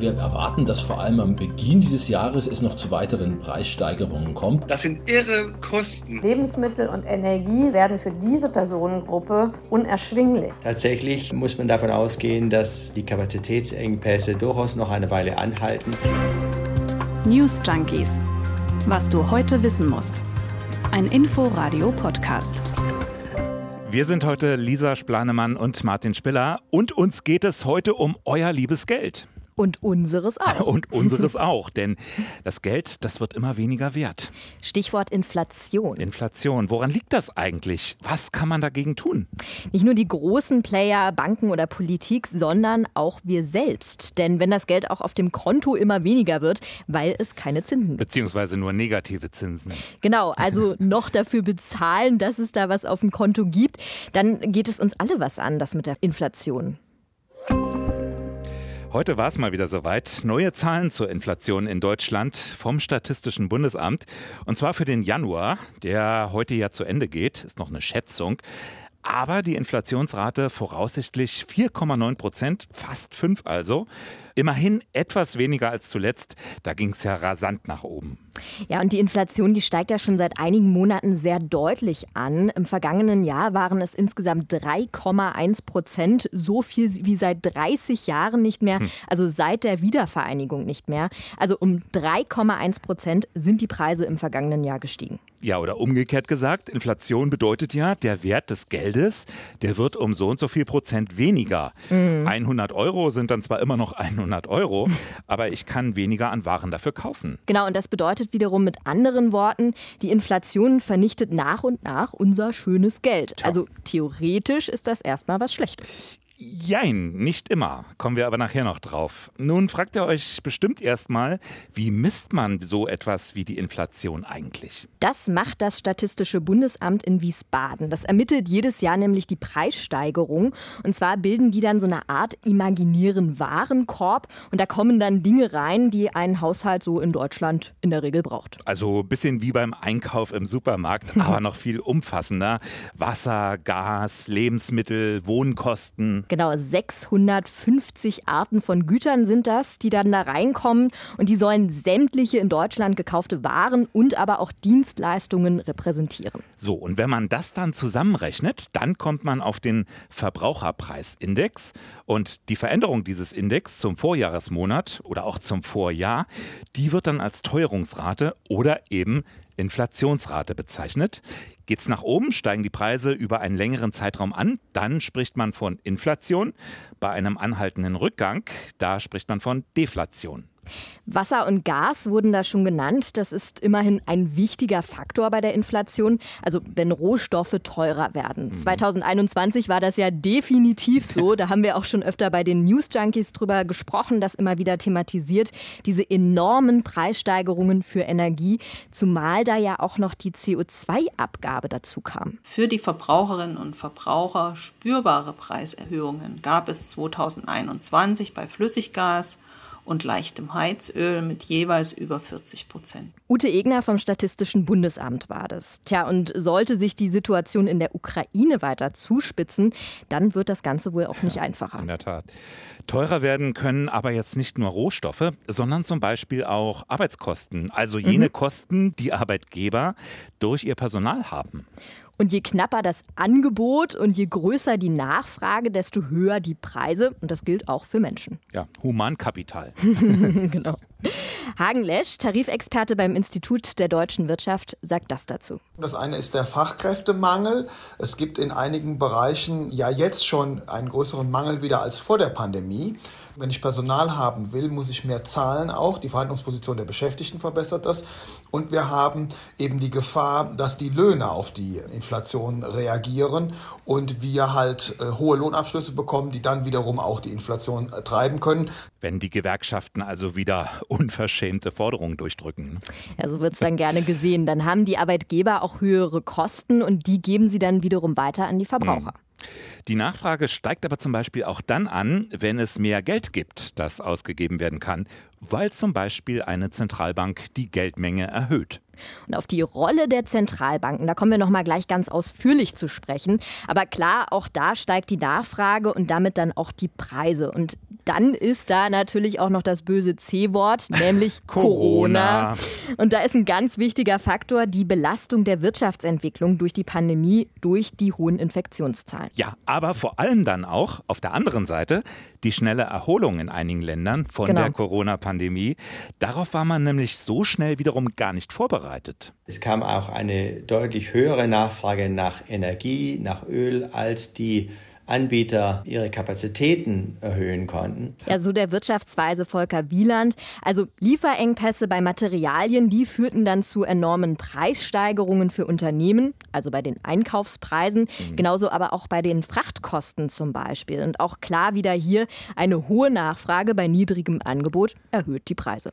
Wir erwarten, dass vor allem am Beginn dieses Jahres es noch zu weiteren Preissteigerungen kommt. Das sind irre Kosten. Lebensmittel und Energie werden für diese Personengruppe unerschwinglich. Tatsächlich muss man davon ausgehen, dass die Kapazitätsengpässe durchaus noch eine Weile anhalten. News Junkies. Was du heute wissen musst. Ein Info-Radio-Podcast. Wir sind heute Lisa Splanemann und Martin Spiller und uns geht es heute um euer liebes Geld. Und unseres auch. Und unseres auch, denn das Geld, das wird immer weniger wert. Stichwort Inflation. Inflation, woran liegt das eigentlich? Was kann man dagegen tun? Nicht nur die großen Player, Banken oder Politik, sondern auch wir selbst. Denn wenn das Geld auch auf dem Konto immer weniger wird, weil es keine Zinsen gibt. Beziehungsweise nur negative Zinsen. Genau, also noch dafür bezahlen, dass es da was auf dem Konto gibt, dann geht es uns alle was an, das mit der Inflation. Heute war es mal wieder soweit. Neue Zahlen zur Inflation in Deutschland vom Statistischen Bundesamt. Und zwar für den Januar, der heute ja zu Ende geht, ist noch eine Schätzung. Aber die Inflationsrate voraussichtlich 4,9 Prozent, fast 5 also. Immerhin etwas weniger als zuletzt. Da ging es ja rasant nach oben. Ja, und die Inflation, die steigt ja schon seit einigen Monaten sehr deutlich an. Im vergangenen Jahr waren es insgesamt 3,1 Prozent, so viel wie seit 30 Jahren nicht mehr, hm. also seit der Wiedervereinigung nicht mehr. Also um 3,1 Prozent sind die Preise im vergangenen Jahr gestiegen. Ja, oder umgekehrt gesagt, Inflation bedeutet ja, der Wert des Geldes, der wird um so und so viel Prozent weniger. Mhm. 100 Euro sind dann zwar immer noch 100 Euro, aber ich kann weniger an Waren dafür kaufen. Genau, und das bedeutet wiederum mit anderen Worten, die Inflation vernichtet nach und nach unser schönes Geld. Tja. Also theoretisch ist das erstmal was Schlechtes. Jein, nicht immer. Kommen wir aber nachher noch drauf. Nun fragt ihr euch bestimmt erstmal, wie misst man so etwas wie die Inflation eigentlich? Das macht das Statistische Bundesamt in Wiesbaden. Das ermittelt jedes Jahr nämlich die Preissteigerung. Und zwar bilden die dann so eine Art imaginären Warenkorb. Und da kommen dann Dinge rein, die ein Haushalt so in Deutschland in der Regel braucht. Also ein bisschen wie beim Einkauf im Supermarkt, aber noch viel umfassender. Wasser, Gas, Lebensmittel, Wohnkosten. Genau, 650 Arten von Gütern sind das, die dann da reinkommen und die sollen sämtliche in Deutschland gekaufte Waren und aber auch Dienstleistungen repräsentieren. So, und wenn man das dann zusammenrechnet, dann kommt man auf den Verbraucherpreisindex und die Veränderung dieses Index zum Vorjahresmonat oder auch zum Vorjahr, die wird dann als Teuerungsrate oder eben Inflationsrate bezeichnet. Geht es nach oben, steigen die Preise über einen längeren Zeitraum an, dann spricht man von Inflation. Bei einem anhaltenden Rückgang, da spricht man von Deflation. Wasser und Gas wurden da schon genannt. Das ist immerhin ein wichtiger Faktor bei der Inflation. Also wenn Rohstoffe teurer werden. Mhm. 2021 war das ja definitiv so. Da haben wir auch schon öfter bei den News Junkies drüber gesprochen, das immer wieder thematisiert. Diese enormen Preissteigerungen für Energie, zumal da ja auch noch die CO2-Abgabe dazu kam. Für die Verbraucherinnen und Verbraucher spürbare Preiserhöhungen gab es 2021 bei Flüssiggas und leichtem Heizöl mit jeweils über 40 Prozent. Ute Egner vom Statistischen Bundesamt war das. Tja, und sollte sich die Situation in der Ukraine weiter zuspitzen, dann wird das Ganze wohl auch nicht ja, einfacher. In der Tat. Teurer werden können aber jetzt nicht nur Rohstoffe, sondern zum Beispiel auch Arbeitskosten, also jene mhm. Kosten, die Arbeitgeber durch ihr Personal haben. Und je knapper das Angebot und je größer die Nachfrage, desto höher die Preise. Und das gilt auch für Menschen. Ja, Humankapital. genau. Hagen Lesch, Tarifexperte beim Institut der deutschen Wirtschaft, sagt das dazu. Das eine ist der Fachkräftemangel. Es gibt in einigen Bereichen ja jetzt schon einen größeren Mangel wieder als vor der Pandemie. Wenn ich Personal haben will, muss ich mehr zahlen auch. Die Verhandlungsposition der Beschäftigten verbessert das. Und wir haben eben die Gefahr, dass die Löhne auf die Inflation reagieren und wir halt äh, hohe Lohnabschlüsse bekommen, die dann wiederum auch die Inflation äh, treiben können. Wenn die Gewerkschaften also wieder unverschämte Forderungen durchdrücken. Ja, so wird es dann gerne gesehen. Dann haben die Arbeitgeber auch höhere Kosten und die geben sie dann wiederum weiter an die Verbraucher. Mhm. Die Nachfrage steigt aber zum Beispiel auch dann an, wenn es mehr Geld gibt, das ausgegeben werden kann, weil zum Beispiel eine Zentralbank die Geldmenge erhöht. Und auf die Rolle der Zentralbanken, da kommen wir noch mal gleich ganz ausführlich zu sprechen. Aber klar, auch da steigt die Nachfrage und damit dann auch die Preise. Und dann ist da natürlich auch noch das böse C-Wort, nämlich Corona. Corona. Und da ist ein ganz wichtiger Faktor die Belastung der Wirtschaftsentwicklung durch die Pandemie, durch die hohen Infektionszahlen. Ja, aber vor allem dann auch auf der anderen Seite die schnelle Erholung in einigen Ländern von Genau. der Corona-Pandemie. Darauf war man nämlich so schnell wiederum gar nicht vorbereitet. Es kam auch eine deutlich höhere Nachfrage nach Energie, nach Öl, als die Anbieter ihre Kapazitäten erhöhen konnten. Ja, so der Wirtschaftsweise Volker Wieland. Also Lieferengpässe bei Materialien, die führten dann zu enormen Preissteigerungen für Unternehmen, also bei den Einkaufspreisen, genauso aber auch bei den Frachtkosten zum Beispiel. Und auch klar wieder hier, eine hohe Nachfrage bei niedrigem Angebot erhöht die Preise.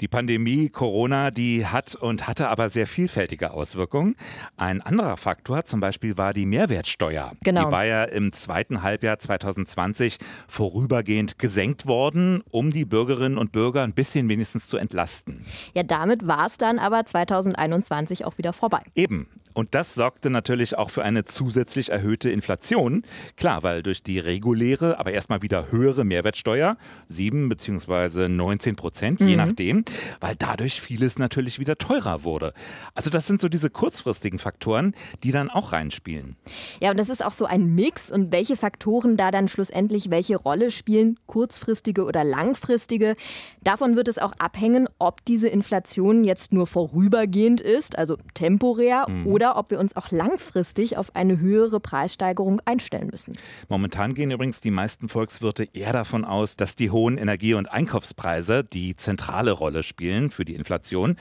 Die Pandemie Corona, die hat und hatte aber sehr vielfältige Auswirkungen. Ein anderer Faktor zum Beispiel war die Mehrwertsteuer. Genau. Die war ja im zweiten Halbjahr 2020 vorübergehend gesenkt worden, um die Bürgerinnen und Bürger ein bisschen wenigstens zu entlasten. Ja, damit war es dann aber 2021 auch wieder vorbei. Eben. Und das sorgte natürlich auch für eine zusätzlich erhöhte Inflation. Klar, weil durch die reguläre, aber erstmal wieder höhere Mehrwertsteuer, 7 bzw. 19 Prozent, je nachdem, weil dadurch vieles natürlich wieder teurer wurde. Also das sind so diese kurzfristigen Faktoren, die dann auch reinspielen. Ja, und das ist auch so ein Mix und welche Faktoren da dann schlussendlich welche Rolle spielen, kurzfristige oder langfristige. Davon wird es auch abhängen, ob diese Inflation jetzt nur vorübergehend ist, also temporär, oder ob wir uns auch langfristig auf eine höhere Preissteigerung einstellen müssen. Momentan gehen übrigens die meisten Volkswirte eher davon aus, dass die hohen Energie- und Einkaufspreise die zentrale Rolle spielen für die Inflation.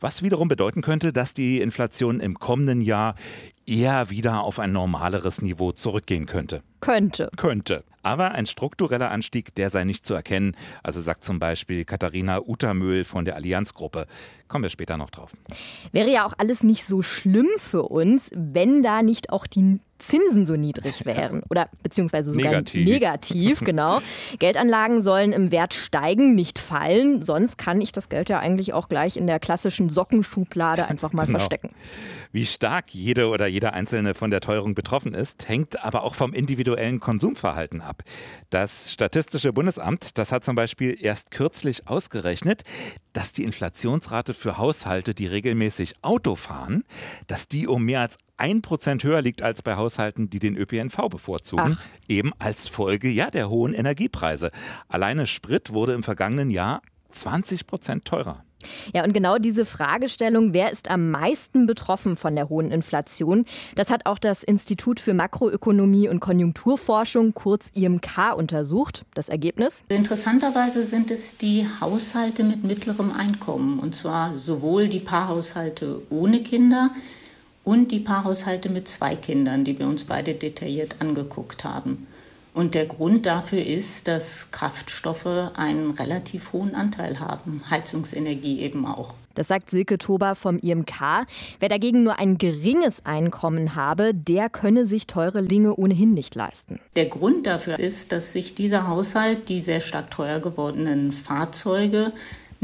Was wiederum bedeuten könnte, dass die Inflation im kommenden Jahr eher wieder auf ein normaleres Niveau zurückgehen könnte. Könnte. Könnte. Aber ein struktureller Anstieg, der sei nicht zu erkennen. Also sagt zum Beispiel Katharina Utermühl von der Allianzgruppe. Kommen wir später noch drauf. Wäre ja auch alles nicht so schlimm für uns, wenn da nicht auch die Zinsen so niedrig wären. Oder beziehungsweise sogar Negativ. negativ genau. Geldanlagen sollen im Wert steigen, nicht fallen. Sonst kann ich das Geld ja eigentlich auch gleich in der klassischen Sockenschublade einfach mal Genau. verstecken. Wie stark jede oder jeder Einzelne von der Teuerung betroffen ist, hängt aber auch vom individuellen Konsumverhalten ab. Das Statistische Bundesamt, das hat zum Beispiel erst kürzlich ausgerechnet, dass die Inflationsrate für Haushalte, die regelmäßig Auto fahren, dass die um mehr als ein Prozent höher liegt als bei Haushalten, die den ÖPNV bevorzugen. Ach. Eben als Folge ja der hohen Energiepreise. Alleine Sprit wurde im vergangenen Jahr 20 Prozent teurer. Ja, und genau diese Fragestellung, wer ist am meisten betroffen von der hohen Inflation, das hat auch das Institut für Makroökonomie und Konjunkturforschung, kurz IMK, untersucht. Das Ergebnis? Interessanterweise sind es die Haushalte mit mittlerem Einkommen, und zwar sowohl die Paarhaushalte ohne Kinder und die Paarhaushalte mit zwei Kindern, die wir uns beide detailliert angeguckt haben. Und der Grund dafür ist, dass Kraftstoffe einen relativ hohen Anteil haben, Heizungsenergie eben auch. Das sagt Silke Tober vom IMK. Wer dagegen nur ein geringes Einkommen habe, der könne sich teure Dinge ohnehin nicht leisten. Der Grund dafür ist, dass sich dieser Haushalt die sehr stark teuer gewordenen Fahrzeuge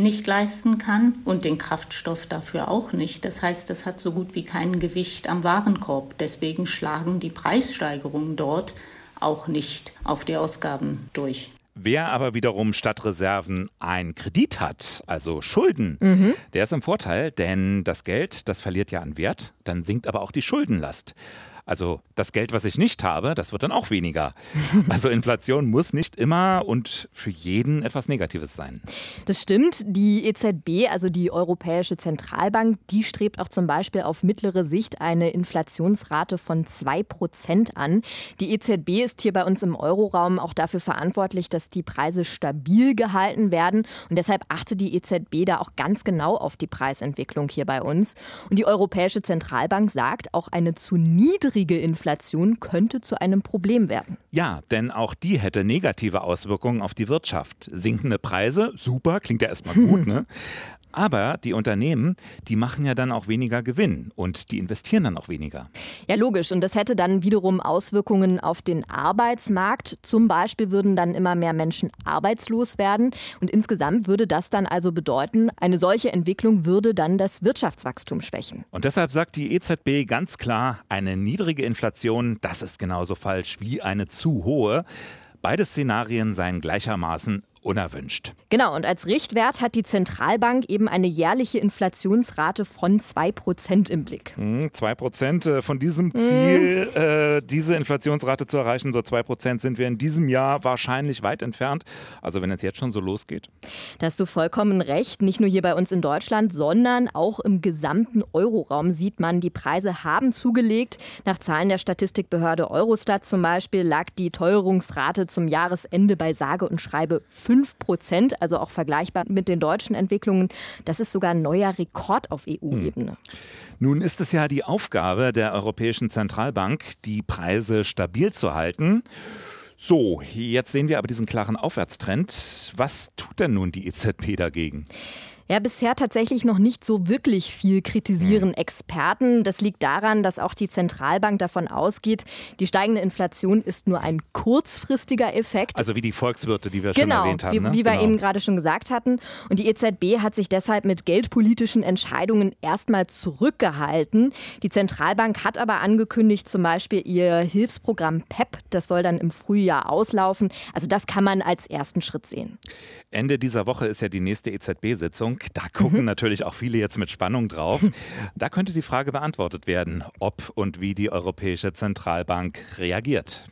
nicht leisten kann und den Kraftstoff dafür auch nicht. Das heißt, es hat so gut wie kein Gewicht am Warenkorb. Deswegen schlagen die Preissteigerungen dort auch nicht auf die Ausgaben durch. Wer aber wiederum statt Reserven einen Kredit hat, also Schulden, der ist im Vorteil, denn das Geld, das verliert ja an Wert, dann sinkt aber auch die Schuldenlast. Also das Geld, was ich nicht habe, das wird dann auch weniger. Also Inflation muss nicht immer und für jeden etwas Negatives sein. Das stimmt. Die EZB, also die Europäische Zentralbank, die strebt auch zum Beispiel auf mittlere Sicht eine Inflationsrate von 2% an. Die EZB ist hier bei uns im Euroraum auch dafür verantwortlich, dass die Preise stabil gehalten werden. Und deshalb achtet die EZB da auch ganz genau auf die Preisentwicklung hier bei uns. Und die Europäische Zentralbank sagt, auch eine zu niedrige Inflation könnte zu einem Problem werden. Ja, denn auch die hätte negative Auswirkungen auf die Wirtschaft. Sinkende Preise, super, klingt ja erstmal gut, ne? Aber die Unternehmen, die machen ja dann auch weniger Gewinn und die investieren dann auch weniger. Ja, logisch. Und das hätte dann wiederum Auswirkungen auf den Arbeitsmarkt. Zum Beispiel würden dann immer mehr Menschen arbeitslos werden. Und insgesamt würde das dann also bedeuten, eine solche Entwicklung würde dann das Wirtschaftswachstum schwächen. Und deshalb sagt die EZB ganz klar, eine niedrige Inflation, das ist genauso falsch wie eine zu hohe. Beide Szenarien seien gleichermaßen unerwünscht. Genau, und als Richtwert hat die Zentralbank eben eine jährliche Inflationsrate von 2% im Blick. Hm, 2% äh, von diesem Ziel, hm. äh, diese Inflationsrate zu erreichen, so 2% sind wir in diesem Jahr wahrscheinlich weit entfernt. Also wenn es jetzt schon so losgeht. Da hast du vollkommen recht. Nicht nur hier bei uns in Deutschland, sondern auch im gesamten Euroraum sieht man, die Preise haben zugelegt. Nach Zahlen der Statistikbehörde Eurostat zum Beispiel lag die Teuerungsrate zum Jahresende bei sage und schreibe 5 Prozent, also auch vergleichbar mit den deutschen Entwicklungen. Das ist sogar ein neuer Rekord auf EU-Ebene. Nun ist es ja die Aufgabe der Europäischen Zentralbank, die Preise stabil zu halten. So, jetzt sehen wir aber diesen klaren Aufwärtstrend. Was tut denn nun die EZB dagegen? Ja, bisher tatsächlich noch nicht so wirklich viel kritisieren Experten. Das liegt daran, dass auch die Zentralbank davon ausgeht, die steigende Inflation ist nur ein kurzfristiger Effekt. Also wie die Volkswirte, die wir genau, schon erwähnt haben. Wie, ne? wie wir genau. eben gerade schon gesagt hatten. Und die EZB hat sich deshalb mit geldpolitischen Entscheidungen erstmal zurückgehalten. Die Zentralbank hat aber angekündigt, zum Beispiel ihr Hilfsprogramm PEP, das soll dann im Frühjahr auslaufen. Also das kann man als ersten Schritt sehen. Ende dieser Woche ist ja die nächste EZB-Sitzung. Da gucken mhm. natürlich auch viele jetzt mit Spannung drauf. Da könnte die Frage beantwortet werden, ob und wie die Europäische Zentralbank reagiert.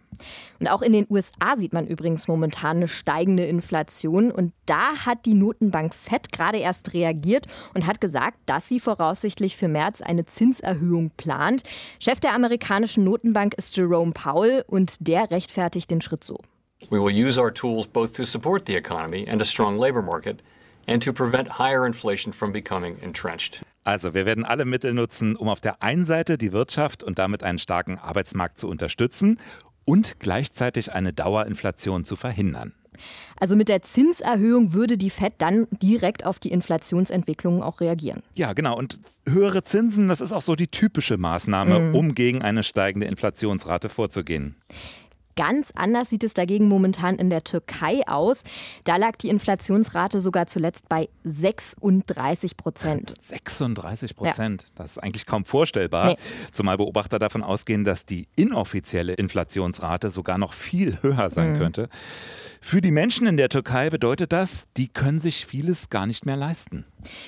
Und auch in den USA sieht man übrigens momentan eine steigende Inflation. Und da hat die Notenbank Fed gerade erst reagiert und hat gesagt, dass sie voraussichtlich für März eine Zinserhöhung plant. Chef der amerikanischen Notenbank ist Jerome Powell und der rechtfertigt den Schritt so. We will use our tools both to support the economy and a strong labor market and to prevent higher inflation from becoming entrenched. Also, wir werden alle Mittel nutzen, um auf der einen Seite die Wirtschaft und damit einen starken Arbeitsmarkt zu unterstützen und gleichzeitig eine Dauerinflation zu verhindern. Also mit der Zinserhöhung würde die Fed dann direkt auf die Inflationsentwicklung auch reagieren. Ja, genau. Und höhere Zinsen, das ist auch so die typische Maßnahme, mhm. um gegen eine steigende Inflationsrate vorzugehen. Ganz anders sieht es dagegen momentan in der Türkei aus. Da lag die Inflationsrate sogar zuletzt bei 36 Prozent. 36 Prozent? Ja. Das ist eigentlich kaum vorstellbar. Nee. Zumal Beobachter davon ausgehen, dass die inoffizielle Inflationsrate sogar noch viel höher sein mhm. könnte. Für die Menschen in der Türkei bedeutet das, die können sich vieles gar nicht mehr leisten.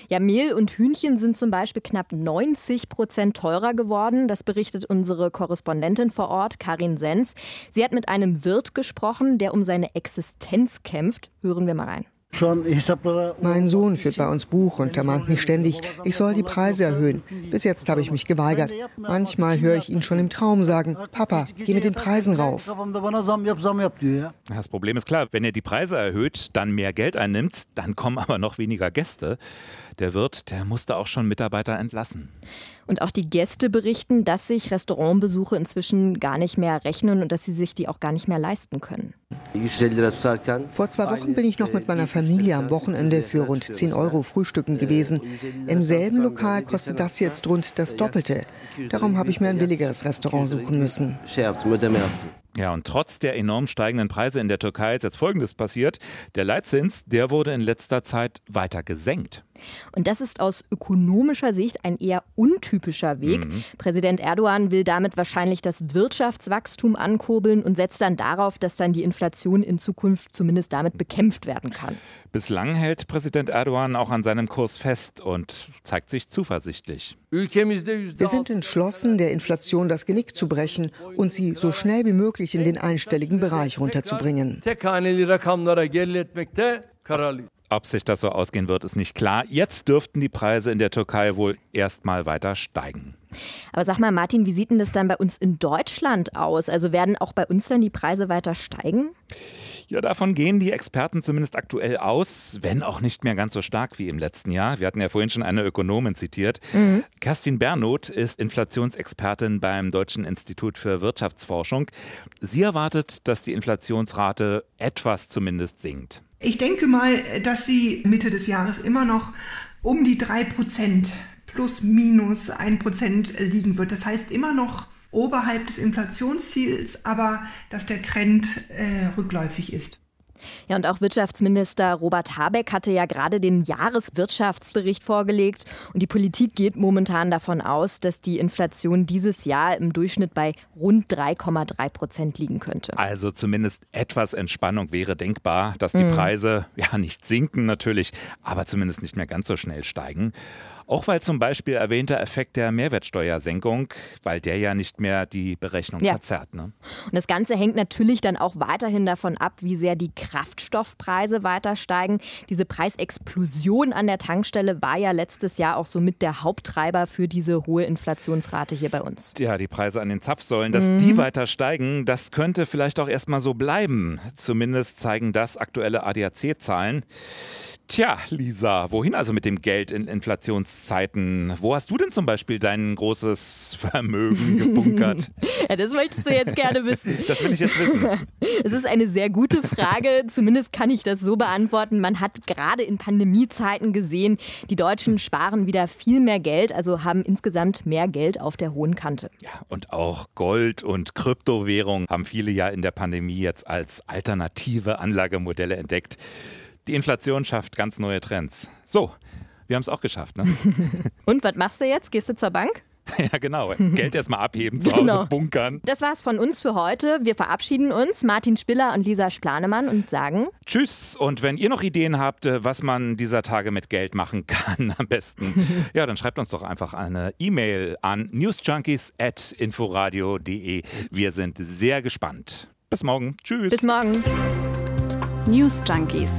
Ja, Mehl und Hühnchen sind zum Beispiel knapp 90 Prozent teurer geworden. Das berichtet unsere Korrespondentin vor Ort, Karin Sens. Sie hat mit einem Wirt gesprochen, der um seine Existenz kämpft. Hören wir mal rein. Mein Sohn führt bei uns Buch und ermahnt mich ständig, ich soll die Preise erhöhen. Bis jetzt habe ich mich geweigert. Manchmal höre ich ihn schon im Traum sagen, Papa, geh mit den Preisen rauf. Das Problem ist klar, wenn er die Preise erhöht, dann mehr Geld einnimmt, dann kommen aber noch weniger Gäste. Der Wirt, der musste auch schon Mitarbeiter entlassen. Und auch die Gäste berichten, dass sich Restaurantbesuche inzwischen gar nicht mehr rechnen und dass sie sich die auch gar nicht mehr leisten können. Vor zwei Wochen bin ich noch mit meiner Familie am Wochenende für rund 10 Euro frühstücken gewesen. Im selben Lokal kostet das jetzt rund das Doppelte. Darum habe ich mir ein billigeres Restaurant suchen müssen. Ja, und trotz der enorm steigenden Preise in der Türkei ist jetzt Folgendes passiert. Der Leitzins, der wurde in letzter Zeit weiter gesenkt. Und das ist aus ökonomischer Sicht ein eher untypischer Weg. Mhm. Präsident Erdogan will damit wahrscheinlich das Wirtschaftswachstum ankurbeln und setzt dann darauf, dass dann die Inflation in Zukunft zumindest damit bekämpft werden kann. Bislang hält Präsident Erdogan auch an seinem Kurs fest und zeigt sich zuversichtlich. Wir sind entschlossen, der Inflation das Genick zu brechen und sie so schnell wie möglich in den einstelligen Bereich runterzubringen. Ob sich das so ausgehen wird, ist nicht klar. Jetzt dürften die Preise in der Türkei wohl erstmal weiter steigen. Aber sag mal, Martin, wie sieht denn das dann bei uns in Deutschland aus? Also werden auch bei uns dann die Preise weiter steigen? Ja, davon gehen die Experten zumindest aktuell aus, wenn auch nicht mehr ganz so stark wie im letzten Jahr. Wir hatten ja vorhin schon eine Ökonomin zitiert. Mhm. Kerstin Bernoth ist Inflationsexpertin beim Deutschen Institut für Wirtschaftsforschung. Sie erwartet, dass die Inflationsrate etwas zumindest sinkt. Ich denke mal, dass sie Mitte des Jahres immer noch um die drei Prozent plus minus ein Prozent liegen wird. Das heißt immer noch oberhalb des Inflationsziels, aber dass der Trend äh, rückläufig ist. Ja, und auch Wirtschaftsminister Robert Habeck hatte ja gerade den Jahreswirtschaftsbericht vorgelegt. Und die Politik geht momentan davon aus, dass die Inflation dieses Jahr im Durchschnitt bei rund 3,3 Prozent liegen könnte. Also zumindest etwas Entspannung wäre denkbar, dass die mhm. Preise ja nicht sinken natürlich, aber zumindest nicht mehr ganz so schnell steigen. Auch weil zum Beispiel erwähnter Effekt der Mehrwertsteuersenkung, weil der ja nicht mehr die Berechnung ja. verzerrt. Ne? Und das Ganze hängt natürlich dann auch weiterhin davon ab, wie sehr die Kraftstoffpreise weiter steigen. Diese Preisexplosion an der Tankstelle war ja letztes Jahr auch so mit der Haupttreiber für diese hohe Inflationsrate hier bei uns. Ja, die Preise an den Zapfsäulen, dass mhm. die weiter steigen, das könnte vielleicht auch erstmal so bleiben. Zumindest zeigen das aktuelle ADAC-Zahlen. Tja, Lisa, wohin also mit dem Geld in Inflationszeiten? Wo hast du denn zum Beispiel dein großes Vermögen gebunkert? ja, das möchtest du jetzt gerne wissen. Das will ich jetzt wissen. Es ist eine sehr gute Frage. Zumindest kann ich das so beantworten. Man hat gerade in Pandemiezeiten gesehen, die Deutschen sparen wieder viel mehr Geld, also haben insgesamt mehr Geld auf der hohen Kante. Ja, und auch Gold und Kryptowährung haben viele ja in der Pandemie jetzt als alternative Anlagemodelle entdeckt. Die Inflation schafft ganz neue Trends. So, wir haben es auch geschafft. Ne? Und was machst du jetzt? Gehst du zur Bank? Ja, genau. Geld erstmal abheben, zu Hause genau. bunkern. Das war's von uns für heute. Wir verabschieden uns, Martin Spiller und Lisa Splanemann, und sagen Tschüss. Und wenn ihr noch Ideen habt, äh, was man dieser Tage mit Geld machen kann, am besten, ja, dann schreibt uns doch einfach eine E-Mail an newsjunkies.inforadio.de. Wir sind sehr gespannt. Bis morgen. Tschüss. Bis morgen. News Junkies